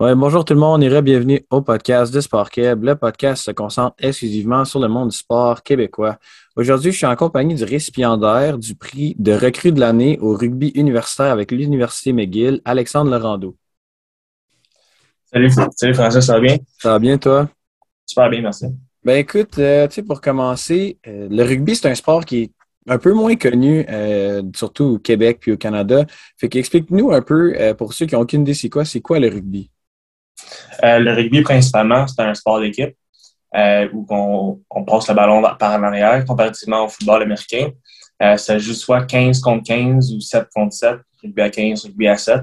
Ouais, bonjour tout le monde et bienvenue au podcast de Sport Québec. Le podcast se concentre exclusivement sur le monde du sport québécois. Aujourd'hui, je suis en compagnie du récipiendaire du prix de recrue de l'année au rugby universitaire avec l'Université McGill, Alexandre Laurando. Salut, salut François, ça va bien? Ça va bien, toi? Super bien, merci. Ben écoute, euh, tu sais, pour commencer, euh, le rugby, c'est un sport qui est un peu moins connu, euh, surtout au Québec puis au Canada. Fait qu'explique-nous un peu, pour ceux qui n'ont aucune idée, c'est quoi, c'est quoi le rugby? Euh, le rugby, principalement, c'est un sport d'équipe euh, où on, passe le ballon par l'arrière, comparativement au football américain. Euh, ça joue soit 15 contre 15 ou 7 contre 7, rugby à 15, rugby à 7.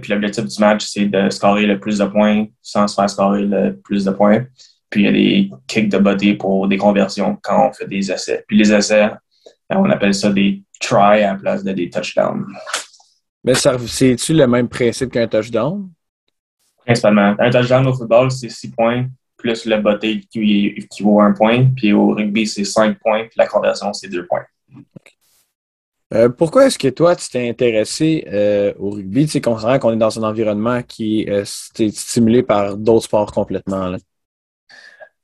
puis l'objectif du match, c'est de scorer le plus de points sans se faire scorer le plus de points. Puis il y a des kicks de body pour des conversions quand on fait des essais. Puis les essais, on appelle ça des try à la place de des touchdowns. Mais c'est-tu le même principe qu'un touchdown? Principalement. Un touchdown au football, c'est 6 points, plus le botté qui, qui vaut un point. Puis au rugby, c'est 5 points, puis la conversion, c'est 2 points. Euh, pourquoi est-ce que toi, tu t'es intéressé euh, au rugby, tu considérant qu'on est dans un environnement qui est euh, stimulé par d'autres sports complètement? Là?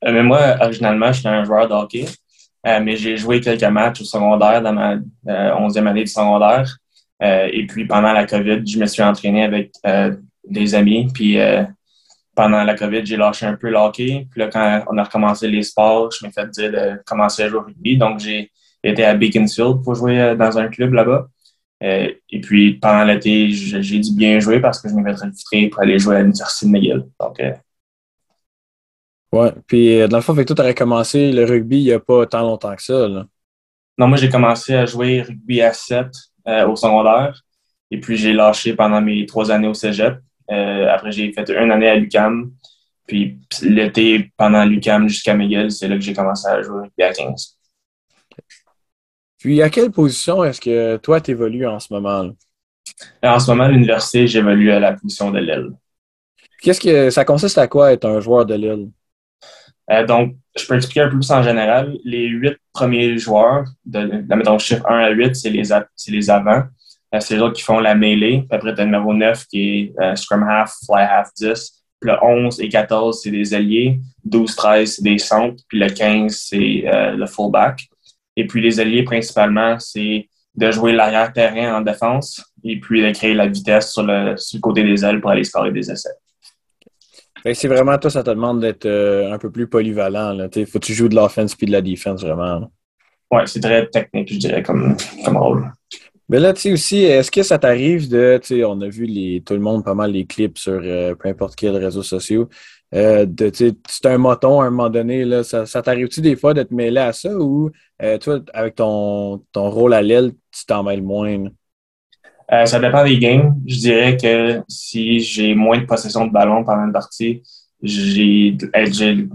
mais moi, originalement, j'étais un joueur de hockey, mais j'ai joué quelques matchs au secondaire dans ma 11e année du secondaire. et puis, pendant la COVID, je me suis entraîné avec des amis. Puis euh, pendant la COVID, j'ai lâché un peu le hockey. Puis là, quand on a recommencé les sports, je m'ai fait dire de commencer à jouer au rugby. Donc, j'ai été à Beaconsfield pour jouer euh, dans un club là-bas. Euh, et puis, pendant l'été, j'ai dû bien jouer parce que je m'ai fait pour aller jouer à l'Université de McGill. Donc, Ouais. Puis, dans le fond, fait que tu aurais commencé le rugby il n'y a pas tant longtemps que ça. Là. Non, moi, j'ai commencé à jouer rugby à 7 au secondaire. Et puis, j'ai lâché pendant mes trois années au cégep. Euh, après, j'ai fait une année à l'UCAM. Puis l'été, pendant l'UCAM jusqu'à McGill, c'est là que j'ai commencé à jouer à 15. Puis à quelle position est-ce que toi, tu évolues en ce moment? En ce moment, à l'université, j'évolue à la position de l'aile. Qu'est-ce que ça consiste à quoi être un joueur de l'aile? Euh, donc, je peux expliquer un peu plus en général. Les huit premiers joueurs, de, mettons, chiffre 1 à 8, c'est les, les avants. Euh, c'est autres qui font la mêlée. Puis après, tu as le numéro 9 qui est euh, Scrum Half, Fly Half 10. Puis le 11 et 14, c'est des alliés. 12, 13, c'est des centres. Puis le 15, c'est euh, le fullback. Et puis les alliés, principalement, c'est de jouer l'arrière-terrain en défense et puis de créer la vitesse sur le, sur le côté des ailes pour aller scorer des essais. C'est vraiment, toi, ça te demande d'être un peu plus polyvalent. Il faut que tu joues de l'offense puis de la défense, vraiment. Oui, c'est très technique, je dirais, comme, comme rôle. Mais là, tu sais aussi, est-ce que ça t'arrive de, tu sais, on a vu tout le monde pas mal les clips sur euh, peu importe quel réseau social, euh, de, tu sais, un moton à un moment donné, là, ça, ça t'arrive-tu des fois de te mêler à ça ou, euh, toi, avec ton, ton rôle à l'aile, tu t'en mêles moins? ça dépend des games. Je dirais que si j'ai moins de possession de ballon pendant une partie, j'ai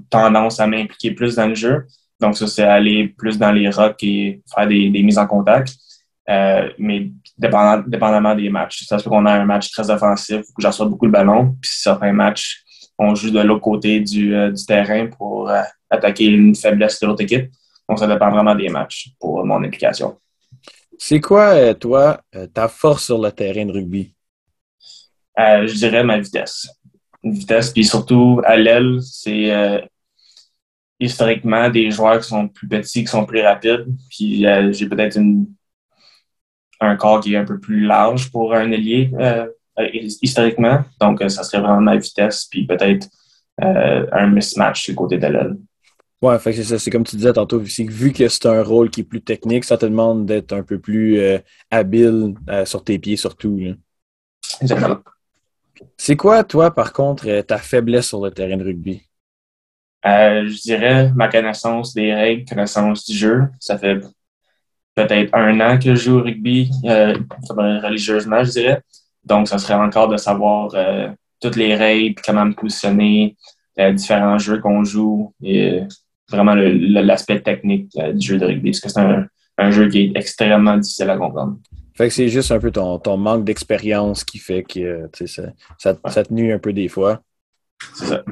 tendance à m'impliquer plus dans le jeu. Donc, ça, c'est aller plus dans les rocks et faire des, des mises en contact. Euh, mais dépendant, dépendamment des matchs. Ça se peut qu'on a un match très offensif où j'assois beaucoup le ballon. Puis certains matchs, on joue de l'autre côté du, euh, du, terrain pour euh, attaquer une faiblesse de l'autre équipe. Donc, ça dépend vraiment des matchs pour mon implication. C'est quoi, toi, ta force sur le terrain de rugby? je dirais ma vitesse. vitesse, puis surtout à l'aile, c'est historiquement des joueurs qui sont plus petits, qui sont plus rapides. Puis j'ai peut-être une un corps qui est un peu plus large pour un ailier euh, euh, historiquement. Donc, euh, ça serait vraiment ma vitesse, puis peut-être un mismatch du côté de l'aile. Ouais, c'est ça. C'est comme tu disais tantôt, vu que c'est un rôle qui est plus technique, ça te demande d'être un peu plus habile sur tes pieds surtout. Exactement. C'est quoi, toi, par contre, ta faiblesse sur le terrain de rugby? je dirais ma connaissance des règles, connaissance du jeu. Ça fait peut-être un an que je joue au rugby, euh, religieusement, je dirais. Donc, ça serait encore de savoir euh, toutes les règles, comment me positionner, les euh, différents jeux qu'on joue et vraiment l'aspect technique du jeu de rugby, parce que c'est un, jeu qui est extrêmement difficile à comprendre. Fait que c'est juste un peu ton, ton manque d'expérience qui fait que ça, ça, ça, te nuit un peu des fois. C'est ça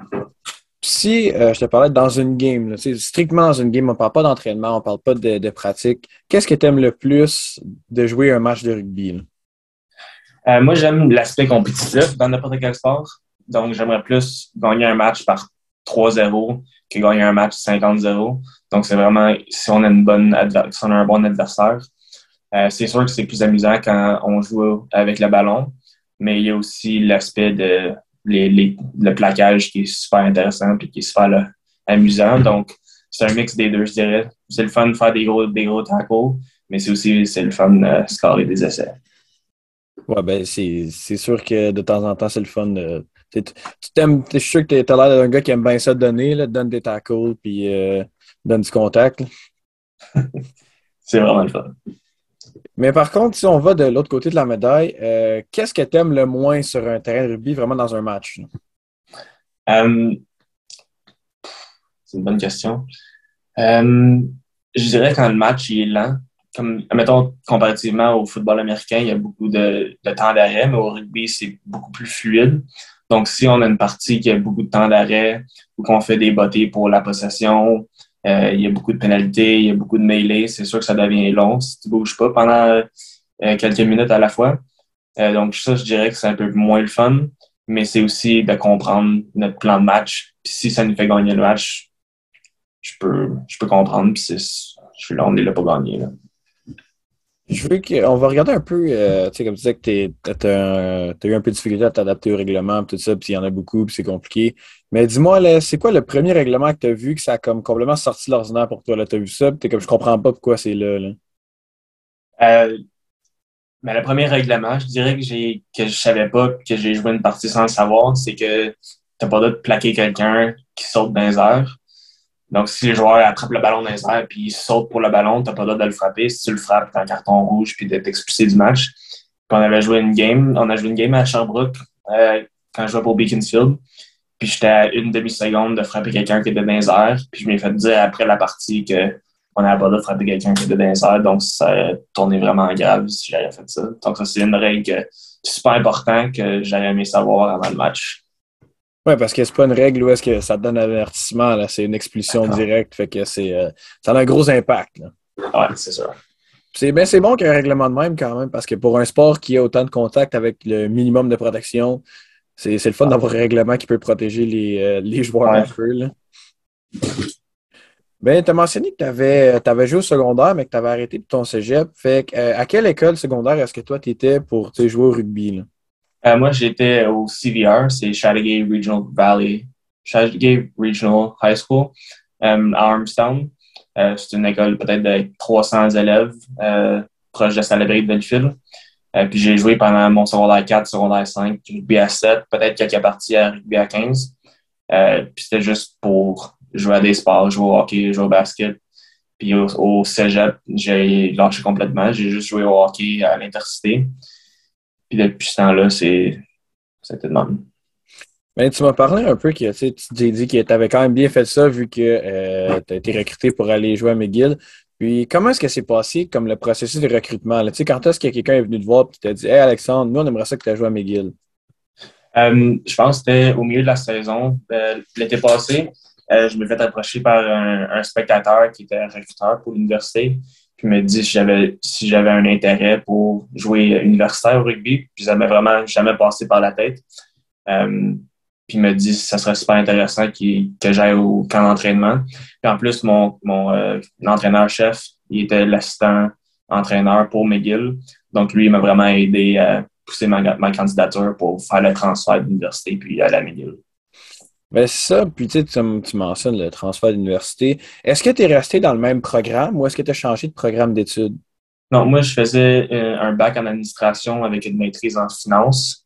si euh, je te parlais dans une game, strictement dans une game, on ne parle pas d'entraînement, on ne parle pas de, pratique, qu'est-ce que tu aimes le plus de jouer un match de rugby? Euh, moi, j'aime l'aspect compétitif dans n'importe quel sport. Donc, j'aimerais plus gagner un match par 3-0 que gagner un match 50-0. Donc, c'est vraiment si on a, une bonne si on a un bon adversaire. Euh, c'est sûr que c'est plus amusant quand on joue avec le ballon, mais il y a aussi l'aspect de les, le plaquage qui est super intéressant et qui est super amusant. Donc, c'est un mix des deux, je dirais. C'est le fun de faire des gros, des gros tackles, mais c'est aussi c'est le fun de scorer des essais. Ouais, ben c'est sûr que de temps en temps, c'est le fun. Tu t'aimes, je suis sûr que tu as l'air d'un gars qui aime bien ça donner, là, donne des tackles puis euh, donne du contact. c'est vraiment le fun. Mais par contre, si on va de l'autre côté de la médaille, euh, qu'est-ce que tu aimes le moins sur un terrain de rugby, vraiment dans un match? Euh, c'est une bonne question. Euh, je dirais quand le match est lent, comme, mettons, comparativement au football américain, il y a beaucoup de, temps d'arrêt, mais au rugby, c'est beaucoup plus fluide. Donc, si on a une partie qui a beaucoup de temps d'arrêt ou qu'on fait des bottées pour la possession, euh, il y a beaucoup de pénalités, il y a beaucoup de mêlées. C'est sûr que ça devient long si tu bouges pas pendant euh, quelques minutes à la fois. Euh, donc, ça, je dirais que c'est un peu moins le fun, mais c'est aussi de comprendre notre plan de match. Puis si ça nous fait gagner le match, je peux, je peux comprendre. Puis je suis là, on est là pour gagner. Là. Je veux qu'on va regarder un peu, euh, tu sais, comme tu disais que tu as, eu un peu de difficulté à t'adapter au règlement, tout ça, puis il y en a beaucoup, puis c'est compliqué. Mais dis-moi, c'est quoi le premier règlement que tu as vu que ça a comme complètement sorti l'ordinaire pour toi? Tu as vu ça, puis comme je comprends pas pourquoi c'est là. là. Euh, mais le premier règlement, je dirais que j'ai que je savais pas que j'ai joué une partie sans le savoir, c'est que tu n'as pas le droit de plaquer quelqu'un qui saute dans les. Donc, si les joueurs attrapent le ballon dans les airs puis ils sautent pour le ballon, tu n'as pas le droit de le frapper. Si tu le frappes, tu as un carton rouge puis d'être expulsé du match. Puis on avait joué une game, on a joué une game à Sherbrooke euh, quand je jouais pour Beaconsfield. Puis j'étais à une demi-seconde de frapper quelqu'un qui était dans les. Puis je m'ai fait dire après la partie que on n'avait pas le droit de frapper quelqu'un qui était dans les. Donc ça a tourné vraiment grave si j'avais fait ça. Donc ça, c'est une règle super importante que j'aurais aimé savoir avant le match. Oui, parce que c'est pas une règle où est-ce que ça te donne un avertissement, là. C'est une expulsion directe. Fait que c'est. Euh, ça a un gros impact. Oui, c'est sûr. C'est ben, bon qu'il y ait un règlement de même quand même, parce que pour un sport qui a autant de contact avec le minimum de protection, c'est le fun d'avoir un règlement qui peut protéger les, euh, les joueurs un peu. Là. Ben, tu as mentionné que tu avais, avais, joué au secondaire, mais que tu avais arrêté pour ton cégep. Fait que, euh, à quelle école secondaire est-ce que toi, tu étais pour jouer au rugby? Là? Euh, moi, j'étais au CVR, c'est Chateauguay Regional Valley, Chateauguay Regional High School euh, à Armstown. Euh, c'est une école peut-être de 300 élèves proche de Salabry de Belleville. puis j'ai joué pendant mon secondaire 4, secondaire 5, rugby à 7, peut-être quelques parties à rugby à 15. puis c'était juste pour jouer à des sports, jouer au hockey, jouer au basket. Puis au, au cégep, j'ai lâché complètement. J'ai juste joué au hockey à l'intercité depuis ce temps-là, c'est c'était de même. Tu m'as parlé un peu que tu t'es dit que tu avais quand même bien fait ça vu que euh, tu as été recruté pour aller jouer à McGill. Puis comment est-ce que c'est passé comme le processus de recrutement? Là? Quand est-ce que quelqu'un est venu te voir et t'a dit Hey Alexandre, nous on aimerait ça que tu aies joué à McGill? Euh, je pense que c'était au milieu de la saison. Euh, l'été passé, je me fait approcher par un, un, spectateur qui était recruteur pour l'université puis me dit si j'avais si un intérêt pour jouer universitaire au rugby. Puis ça m'est vraiment jamais passé par la tête. Euh, puis il me dit ça serait super intéressant que j'aille au camp d'entraînement. Puis en plus, mon, mon euh, entraîneur-chef, il était l'assistant entraîneur pour McGill. Donc lui, il m'a vraiment aidé à pousser ma, ma candidature pour faire le transfert d'université puis aller à McGill. Ben, c'est ça. Puis tu, tu mentionnes le transfert d'université. Est-ce que tu es resté dans le même programme ou est-ce que tu as changé de programme d'études? Non, moi, je faisais euh, un bac en administration avec une maîtrise en finance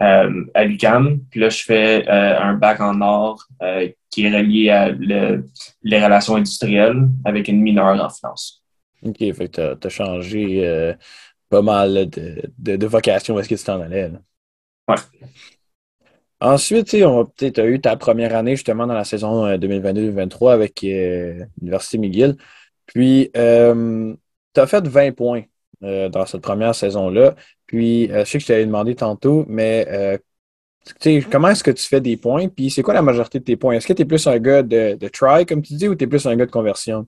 euh, à l'UQAM. Puis là, je fais euh, un bac en art qui est relié à les relations industrielles avec une mineure en finance. OK, fait que tu as, changé pas mal de, de, vocation. Où est-ce que tu t'en allais? Oui. Ensuite, tu as eu ta première année justement dans la saison 2022-2023 euh, avec euh, l'Université McGill. Puis, euh, tu as fait 20 points dans cette première saison-là. Puis, je sais que je t'avais demandé tantôt, mais comment est-ce que tu fais des points? Puis, c'est quoi la majorité de tes points? Est-ce que tu es plus un gars de, try, comme tu dis, ou tu es plus un gars de conversion?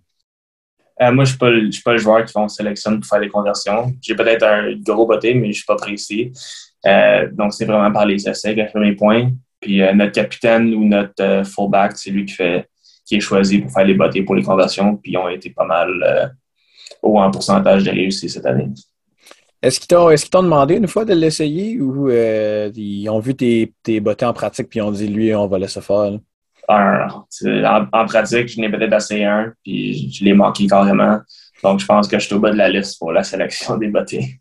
moi, je ne suis, pas le joueur qui font sélectionne pour faire des conversions. J'ai peut-être un gros botté, mais je ne suis pas précis. Euh, donc, c'est vraiment par les essais que je fais mes points. Puis notre capitaine ou notre fullback, c'est lui qui fait qui est choisi pour faire les bottes pour les conversions, puis ils ont été pas mal haut en pourcentage de réussite cette année. Est-ce qu'ils t'ont est demandé une fois de l'essayer ou ils ont vu tes, tes en pratique puis ils ont dit lui on va laisser faire? En, pratique, je n'ai peut-être essayé un, puis je l'ai manqué carrément. Donc, je pense que je suis au bas de la liste pour la sélection des bottés.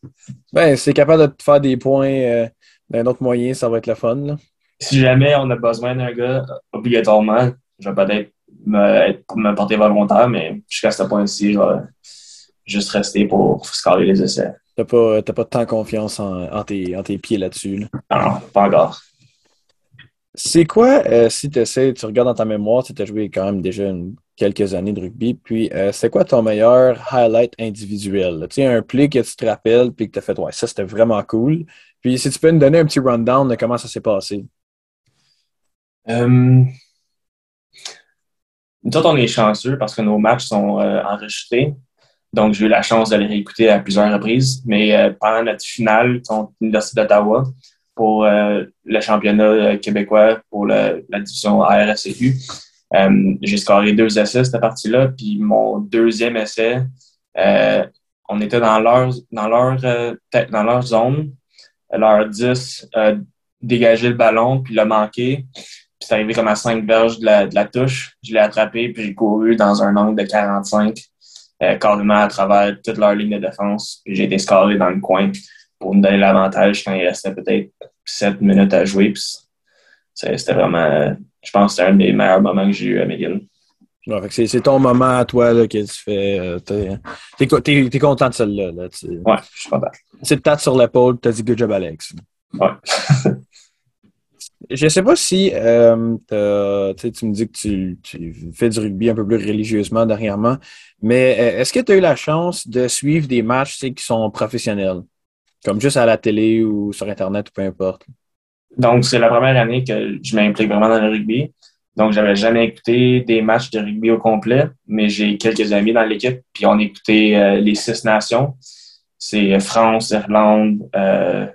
Ben, c'est capable de te faire des points euh, d'un autre moyen, ça va être le fun. Si jamais on a besoin d'un gars, obligatoirement, je vais peut-être me, porter volontaire, mais jusqu'à ce point-ci, je vais juste rester pour scorer les essais. T'as pas, pas tant confiance en, tes, en tes pieds là-dessus? Non, pas encore. C'est quoi, euh, si tu essaies, tu regardes dans ta mémoire, tu as joué quand même déjà quelques années de rugby, puis euh, c'est quoi ton meilleur highlight individuel? Tu sais, un play que tu te rappelles, puis que tu as fait, ouais, ça c'était vraiment cool. Puis si tu peux nous donner un petit rundown de comment ça s'est passé. Euh, nous autres, on est chanceux parce que nos matchs sont enregistrés. Donc, j'ai eu la chance de les réécouter à plusieurs reprises. Mais pendant notre finale contre l'Université d'Ottawa, pour euh, le championnat euh, québécois pour la division ARSCU. Euh, j'ai scoré deux essais cette partie-là, puis mon deuxième essai, on était dans leur dans leur dans leur zone, leur 10 dégager le ballon puis l'a manqué. Puis c'est arrivé comme à cinq verges de la, de la touche. Je l'ai attrapé puis j'ai couru dans un angle de 45, carrément à travers toute leur ligne de défense. Puis j'ai été scoré dans le coin pour me donner l'avantage quand il restait peut-être 7 minutes à jouer. C'était vraiment, je pense que c'était un des meilleurs moments que j'ai eu à McGill. c'est ton moment à toi là, que tu fais. Euh, t'es es, content de celle-là. Là, ouais, je suis content. C'est tête sur l'épaule, t'as dit good job, Alex. Ouais. je sais pas si euh, tu me dis que tu, tu, fais du rugby un peu plus religieusement dernièrement, mais euh, est-ce que tu as eu la chance de suivre des matchs qui sont professionnels? Comme juste à la télé ou sur Internet ou peu importe. Donc, c'est la première année que je m'implique vraiment dans le rugby. Donc, j'avais jamais écouté des matchs de rugby au complet, mais j'ai quelques amis dans l'équipe, puis on écoutait euh, les six nations. C'est France, Irlande, euh,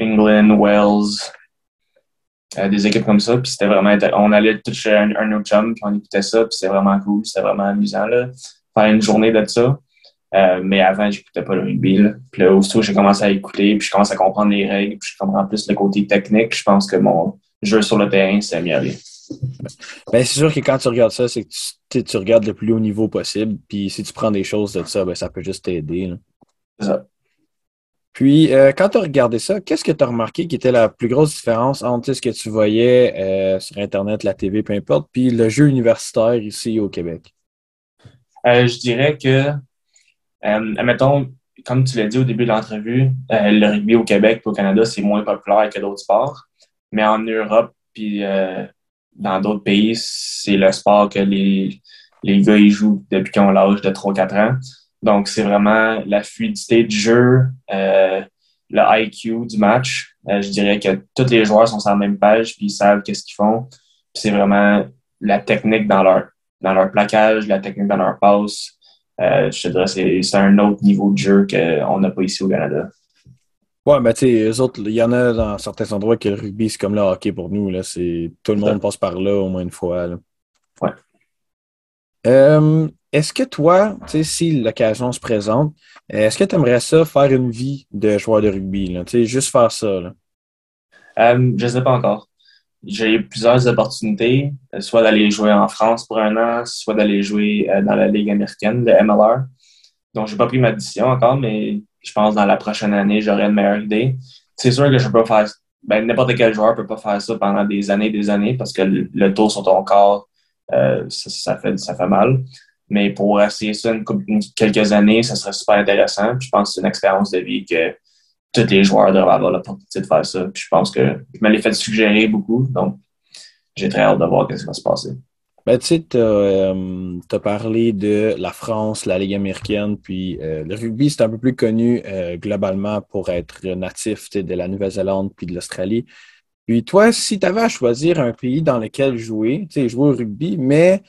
England, Wales, euh, des équipes comme ça. Puis c'était vraiment, on allait tout chez un, un autre chum, puis on écoutait ça, puis c'était vraiment cool, c'était vraiment amusant là. Faire une journée de ça. Euh, mais avant, j'écoutais pas le rugby. Là. Puis là, aussitôt, j'ai commencé à écouter, puis je commence à comprendre les règles, puis je comprends plus le côté technique. Je pense que mon jeu sur le terrain s'est amélioré. Ben, c'est sûr que quand tu regardes ça, c'est que tu, regardes le plus haut niveau possible. Puis si tu prends des choses de ça, ben, ça peut juste t'aider. C'est ça. Puis, euh, quand tu as regardé ça, qu'est-ce que tu as remarqué qui était la plus grosse différence entre ce que tu voyais euh, sur Internet, la TV, peu importe, puis le jeu universitaire ici au Québec? je dirais que euh, admettons, comme tu l'as dit au début de l'entrevue, euh, le rugby au Québec et au Canada, c'est moins populaire que d'autres sports. Mais en Europe puis euh, dans d'autres pays, c'est le sport que les, les gars ils jouent depuis qu'ils ont l'âge de 3-4 ans. Donc, c'est vraiment la fluidité du jeu, euh, le IQ du match. Euh, je dirais que tous les joueurs sont sur la même page puis ils savent qu'est-ce qu'ils font. C'est vraiment la technique dans leur, dans leur plaquage, la technique dans leur passe, je te dirais c'est un autre niveau de jeu qu'on n'a pas ici au Canada. Ouais, mais tu sais, autres, il y en a dans certains endroits que le rugby, c'est comme le hockey pour nous. Là. Tout le monde passe par là au moins une fois. Là. Ouais. Euh, est-ce que toi, si l'occasion se présente, est-ce que tu aimerais ça faire une vie de joueur de rugby? Là? Juste faire ça? Là? Euh, je ne sais pas encore j'ai eu plusieurs opportunités, euh, soit d'aller jouer en France pour un an, soit d'aller jouer euh, dans la Ligue américaine, le MLR. Donc, j'ai pas pris ma décision encore, mais je pense que dans la prochaine année, j'aurai une meilleure idée. C'est sûr que je peux faire, ben, n'importe quel joueur peut pas faire ça pendant des années des années parce que le, tour sur ton corps, euh, ça, fait, ça fait mal. Mais pour essayer ça une, quelques années, ça serait super intéressant. je pense que c'est une expérience de vie que tous les joueurs devraient avoir l'opportunité de faire ça. Puis je pense que je me l'ai fait suggérer beaucoup. Donc, j'ai très hâte de voir ce qui va se passer. Ben, tu sais, tu as, euh, parlé de la France, la Ligue américaine, puis euh, le rugby, c'est un peu plus connu euh, globalement pour être natif de la Nouvelle-Zélande puis de l'Australie. Puis toi, si tu avais à choisir un pays dans lequel jouer, tu sais, jouer au rugby, mais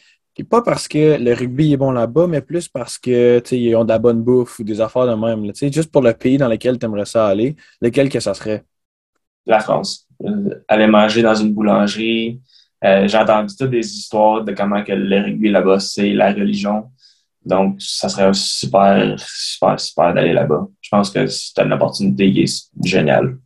pas parce que le rugby est bon là-bas, mais plus parce que ils ont de la bonne bouffe ou des affaires de même. juste pour le pays dans lequel tu aimerais ça aller, lequel que ça serait? La France. aller manger dans une boulangerie. J'ai entendu toutes des histoires de comment que le rugby là-bas, c'est la religion. Donc, ça serait super, super, super d'aller là-bas. Je pense que c'est une opportunité qui est géniale.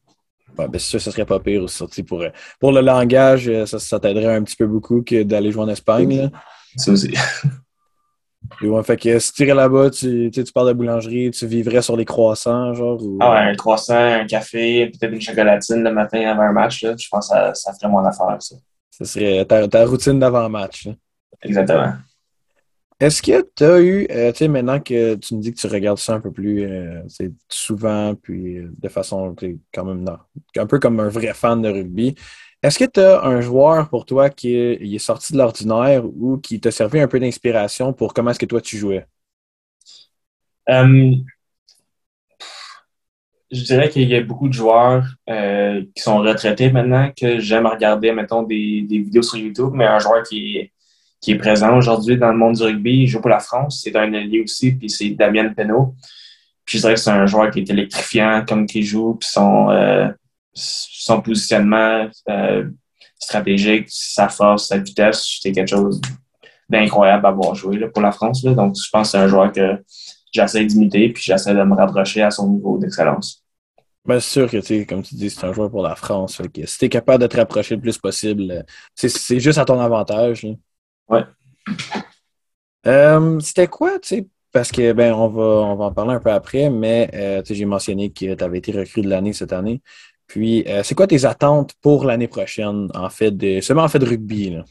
Ouais, ben, ça, ça serait pas pire aussi. Pour, pour le langage, ça, ça t'aiderait un petit peu beaucoup que d'aller jouer en Espagne. Ça aussi. ouais, fait que si tu irais là-bas, tu, tu parles de boulangerie, tu vivrais sur les croissants, genre? Ah ouais, un croissant, un café, peut-être une chocolatine le matin avant un match, là. Je pense que ça, ça ferait mon affaire, ça. Ça serait ta, ta routine d'avant-match. Exactement. Est-ce que tu as eu, euh, tu sais, maintenant que tu me dis que tu regardes ça un peu plus euh, souvent, puis euh, de façon quand même un peu comme un vrai fan de rugby, est-ce que tu as un joueur pour toi qui est, sorti de l'ordinaire ou qui t'a servi un peu d'inspiration pour comment est-ce que toi tu jouais? je dirais qu'il y a beaucoup de joueurs qui sont retraités maintenant que j'aime regarder, mettons, des, vidéos sur YouTube, mais un joueur qui est présent aujourd'hui dans le monde du rugby. Il joue pour la France. C'est un allié aussi, puis c'est Damien Penaud. Puis je dirais que c'est un joueur qui est électrifiant comme qu'il joue, puis son, euh, son positionnement euh, stratégique, sa force, sa vitesse, c'est quelque chose d'incroyable à avoir joué là, pour la France. Là. Donc, je pense que c'est un joueur que j'essaie d'imiter, puis j'essaie de me rapprocher à son niveau d'excellence. Bien sûr que, comme tu dis, c'est un joueur pour la France. Que si tu es capable de te rapprocher le plus possible, c'est juste à ton avantage. Ouais. Euh, c'était quoi, tu sais, parce que, ben, on va, on va en parler un peu après, mais, euh, tu j'ai mentionné que tu avais été recru de l'année cette année. Puis, euh, c'est quoi tes attentes pour l'année prochaine, en fait, de, seulement en fait de rugby, là?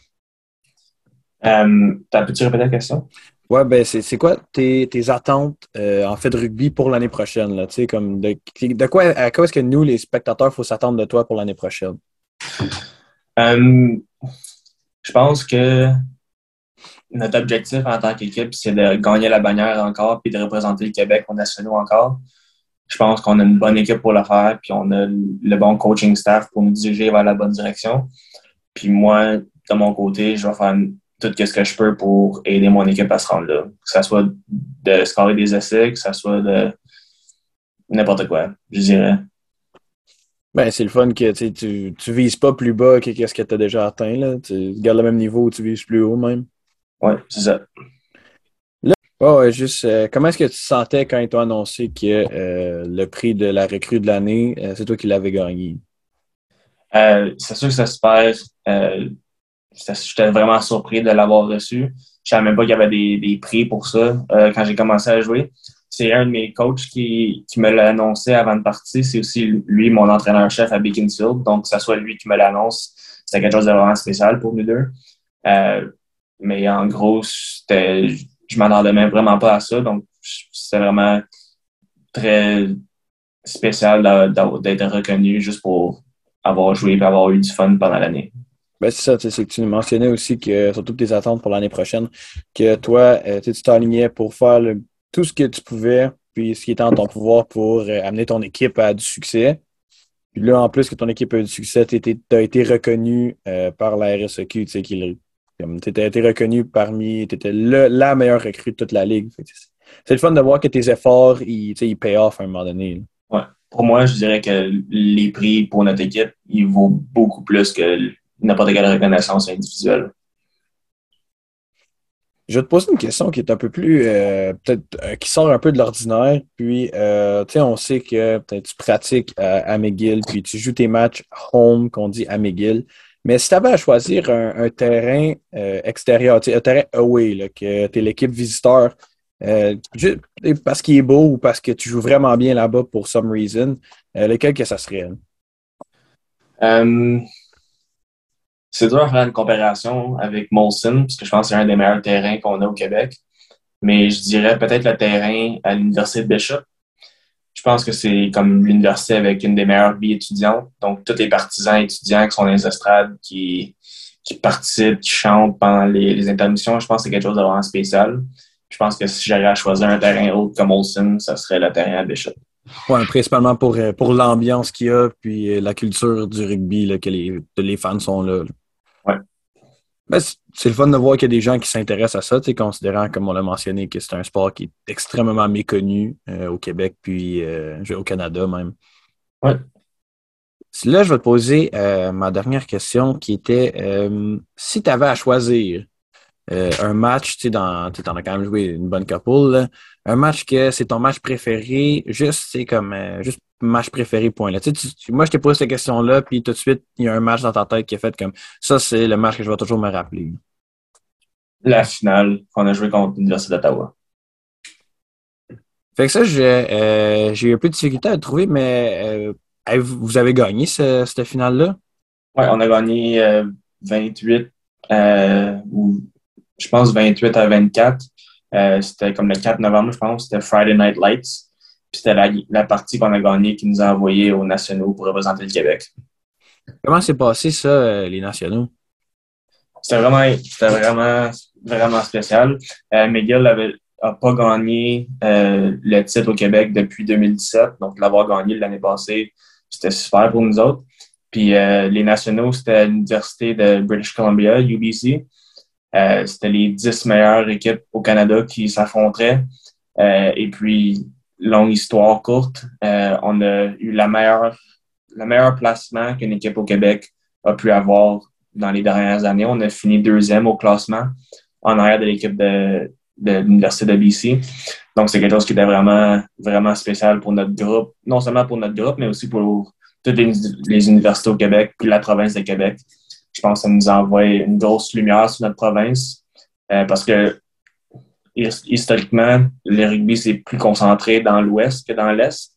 Euh, Peux-tu répéter la question? Ouais, ben, c'est quoi tes, tes attentes, en fait, de rugby pour l'année prochaine, là? Tu sais, comme, de, de quoi, à quoi est-ce que nous, les spectateurs, il faut s'attendre de toi pour l'année prochaine? je pense que notre objectif en tant qu'équipe, c'est de gagner la bannière encore puis de représenter le Québec au nationaux encore. Je pense qu'on a une bonne équipe pour le faire, puis on a le bon coaching staff pour nous diriger vers la bonne direction. Puis moi, de mon côté, je vais faire tout ce que je peux pour aider mon équipe à se rendre là. Que ce soit de scorer des essais, que ce soit de n'importe quoi, je dirais. Ben, c'est le fun que tu, tu vises pas plus bas que ce que tu as déjà atteint. Là. Tu gardes le même niveau, tu vises plus haut même. Oui, c'est ça. Juste, euh, comment est-ce que tu te sentais quand ils t'ont annoncé que euh, le prix de la recrue de l'année, euh, c'est toi qui l'avais gagné? c'est sûr que se perd. J'étais vraiment surpris de l'avoir reçu. Je savais même pas qu'il y avait des, prix pour ça quand j'ai commencé à jouer. C'est un de mes coachs qui, me l'a annoncé avant de partir. C'est aussi lui, mon entraîneur-chef à Beaconsfield. Donc, que ce soit lui qui me l'annonce, c'est quelque chose de vraiment spécial pour nous deux. Mais en gros, je m'en même vraiment pas à ça. Donc, c'est vraiment très spécial d'être reconnu juste pour avoir joué et avoir eu du fun pendant l'année. Ben c'est ça, c'est que tu nous mentionnais aussi que, surtout tes attentes pour l'année prochaine, que toi, euh, tu t'alignais pour faire tout ce que tu pouvais, puis ce qui était en ton pouvoir pour euh, amener ton équipe à du succès. Puis là, en plus que ton équipe a eu du succès, tu as été reconnu euh, par la RSEQ, qui tu étais reconnu parmi, tu étais la meilleure recrue de toute la ligue. C'est le fun de voir que tes efforts, ils, ils pay off à un moment donné. Ouais. Pour moi, je dirais que les prix pour notre équipe, ils vaut beaucoup plus que n'importe quelle reconnaissance individuelle. Je vais te poser une question qui est un peu plus, euh, peut-être, euh, qui sort un peu de l'ordinaire. Puis, euh, tu sais, on sait que peut-être tu pratiques à McGill, puis tu joues tes matchs home, qu'on dit à McGill. Mais si tu avais à choisir un, terrain euh, extérieur, un terrain away, là, que tu es l'équipe visiteur, euh, parce qu'il est beau ou parce que tu joues vraiment bien là-bas pour some reason, euh, lequel que ça serait? c'est dur de faire une comparaison avec Molson, parce que je pense que c'est un des meilleurs terrains qu'on a au Québec. Mais je dirais peut-être le terrain à l'Université de Bishop je pense que c'est comme l'université avec une des meilleures billes étudiantes. Donc, tous les partisans étudiants qui sont dans les estrades, qui, qui participent, qui chantent pendant les, intermissions, je pense que c'est quelque chose de vraiment spécial. Je pense que si j'avais à choisir un terrain autre comme Olsen, ça serait le terrain à Bishop. Oui, principalement pour, euh, pour l'ambiance qu'il y a, puis euh, la culture du rugby, là, que les, les fans sont là. Ben, c'est le fun de voir qu'il y a des gens qui s'intéressent à ça, considérant, comme on l'a mentionné, que c'est un sport qui est extrêmement méconnu euh, au Québec, puis euh, au Canada même. Ouais. Là, je vais te poser euh, ma dernière question qui était si tu avais à choisir un match, tu en as quand même joué une bonne couple, un match que c'est ton match préféré, juste, c'est comme, juste match préféré, point. Là. Tu moi, je t'ai posé cette question-là, puis tout de suite, il y a un match dans ta tête qui est fait comme ça, c'est le match que je vais toujours me rappeler. La finale qu'on a joué contre l'Université d'Ottawa. Fait que ça, j'ai eu un peu de difficulté à le trouver, mais vous avez gagné cette finale-là? Oui, on a gagné 28 euh, euh, ou je pense 28 à 24. Euh, c'était comme le 4 novembre, je pense. C'était Friday Night Lights. Puis c'était la, partie qu'on a gagnée qui nous a envoyés aux nationaux pour représenter le Québec. Comment s'est passé ça, les nationaux? C'était vraiment, vraiment, vraiment spécial. McGill n'a pas gagné le titre au Québec depuis 2017. Donc, l'avoir gagné l'année passée, c'était super pour nous autres. Puis euh, les nationaux, c'était l'Université de British Columbia, UBC. Euh, c'était les dix meilleures équipes au Canada qui s'affronteraient. Euh, et puis, longue histoire courte, on a eu le meilleur placement qu'une équipe au Québec a pu avoir dans les dernières années. On a fini deuxième au classement en arrière de l'équipe de, l'Université de BC. Donc, c'est quelque chose qui était vraiment, vraiment spécial pour notre groupe, non seulement pour notre groupe, mais aussi pour toutes les, universités au Québec, puis la province de Québec. Je pense que ça nous envoie une grosse lumière sur notre province euh, parce que historiquement, le rugby s'est plus concentré dans l'ouest que dans l'est,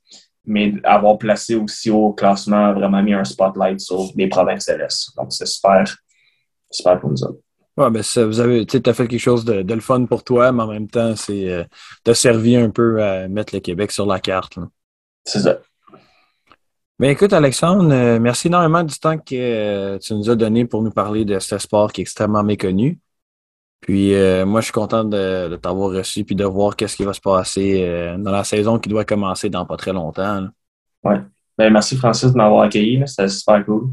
mais avoir placé aussi au classement a vraiment mis un spotlight sur les provinces de l'est. Donc, c'est super, super pour nous autres. Ouais, ben ça, vous avez, tu as fait quelque chose de, le fun pour toi, mais en même temps, c'est euh, servi un peu à mettre le Québec sur la carte. C'est ça. Ben écoute, Alexandre, euh, merci énormément du temps que euh, tu nous as donné pour nous parler de ce sport qui est extrêmement méconnu. Puis euh, moi, je suis content de, t'avoir reçu puis de voir qu'est-ce qui va se passer dans la saison qui doit commencer dans pas très longtemps. Oui. Ben, merci Francis de m'avoir accueilli. C'était super cool.